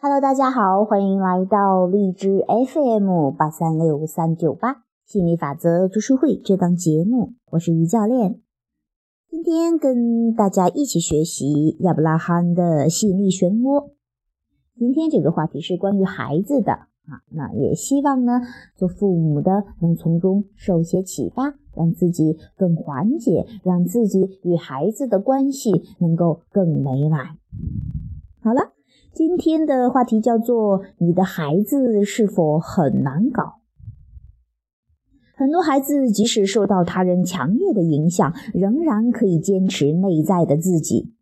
Hello，大家好，欢迎来到荔枝 FM 八三六三九八心理法则读书会这档节目，我是于教练。今天跟大家一起学习亚伯拉罕的吸引力漩涡。今天这个话题是关于孩子的啊，那也希望呢，做父母的能从中受些启发，让自己更缓解，让自己与孩子的关系能够更美满。好了。今天的话题叫做“你的孩子是否很难搞？”很多孩子即使受到他人强烈的影响，仍然可以坚持内在的自己。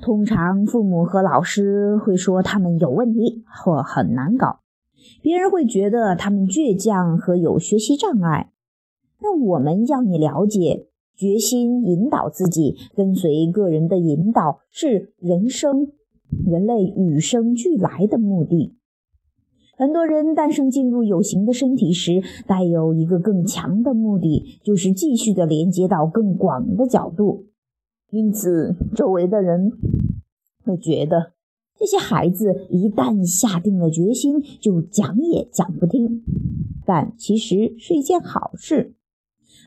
通常，父母和老师会说他们有问题或很难搞，别人会觉得他们倔强和有学习障碍。那我们要你了解，决心引导自己，跟随个人的引导是人生。人类与生俱来的目的，很多人诞生进入有形的身体时，带有一个更强的目的，就是继续的连接到更广的角度。因此，周围的人会觉得这些孩子一旦下定了决心，就讲也讲不听。但其实是一件好事。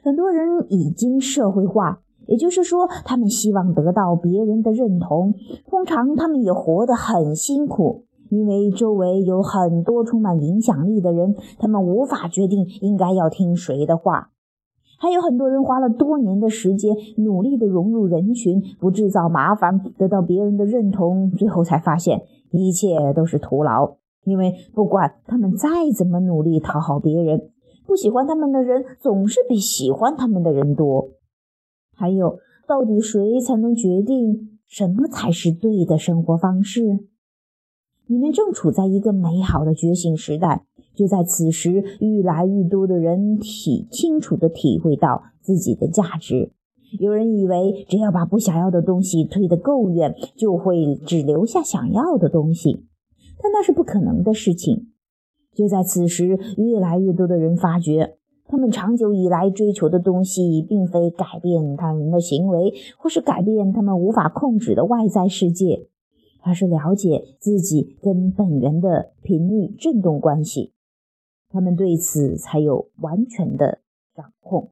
很多人已经社会化。也就是说，他们希望得到别人的认同。通常，他们也活得很辛苦，因为周围有很多充满影响力的人，他们无法决定应该要听谁的话。还有很多人花了多年的时间，努力的融入人群，不制造麻烦，得到别人的认同，最后才发现一切都是徒劳。因为不管他们再怎么努力讨好别人，不喜欢他们的人总是比喜欢他们的人多。还有，到底谁才能决定什么才是对的生活方式？你们正处在一个美好的觉醒时代，就在此时，越来越多的人体清楚地体会到自己的价值。有人以为，只要把不想要的东西推得够远，就会只留下想要的东西，但那是不可能的事情。就在此时，越来越多的人发觉。他们长久以来追求的东西，并非改变他人的行为，或是改变他们无法控制的外在世界，而是了解自己跟本源的频率振动关系。他们对此才有完全的掌控。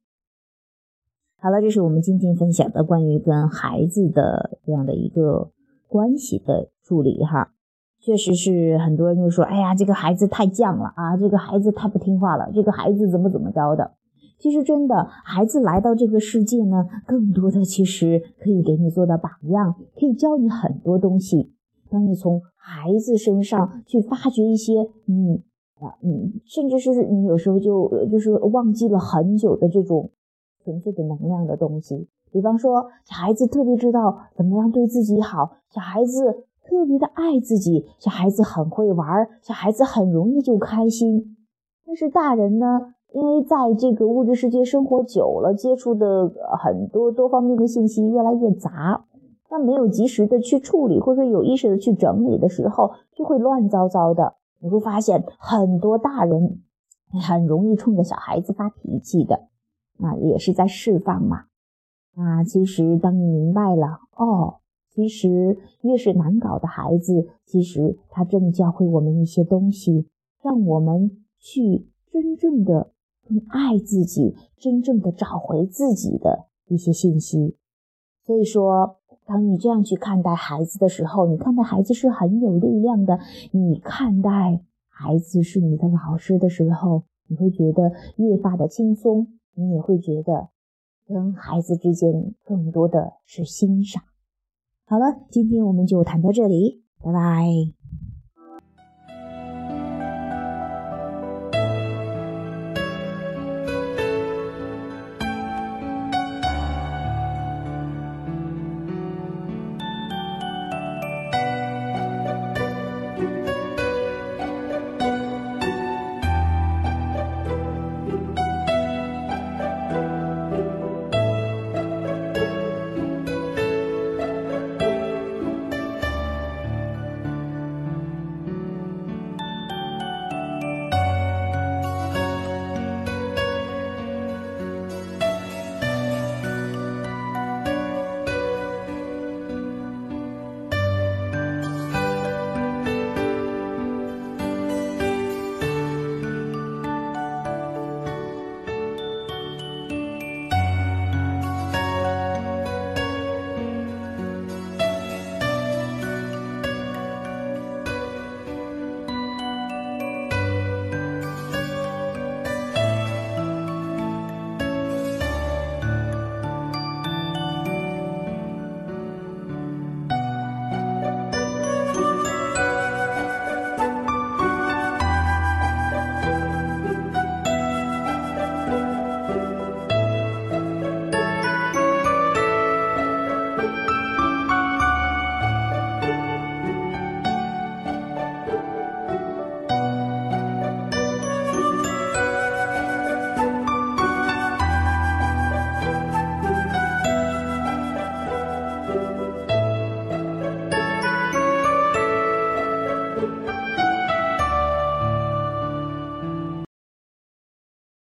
好了，这是我们今天分享的关于跟孩子的这样的一个关系的处理哈。确实是很多人就说：“哎呀，这个孩子太犟了啊，这个孩子太不听话了，这个孩子怎么怎么着的。”其实，真的孩子来到这个世界呢，更多的其实可以给你做到榜样，可以教你很多东西。当你从孩子身上去发掘一些你啊，你甚至是你有时候就就是忘记了很久的这种纯粹的能量的东西。比方说，小孩子特别知道怎么样对自己好，小孩子。特别的爱自己，小孩子很会玩，小孩子很容易就开心。但是大人呢，因为在这个物质世界生活久了，接触的很多多方面的信息越来越杂，但没有及时的去处理，或者有意识的去整理的时候，就会乱糟糟的。你会发现很多大人很容易冲着小孩子发脾气的，那也是在释放嘛。那其实当你明白了，哦。其实，越是难搞的孩子，其实他正教会我们一些东西，让我们去真正的更爱自己，真正的找回自己的一些信息。所以说，当你这样去看待孩子的时候，你看待孩子是很有力量的。你看待孩子是你的老师的时候，你会觉得越发的轻松，你也会觉得跟孩子之间更多的是欣赏。好了，今天我们就谈到这里，拜拜。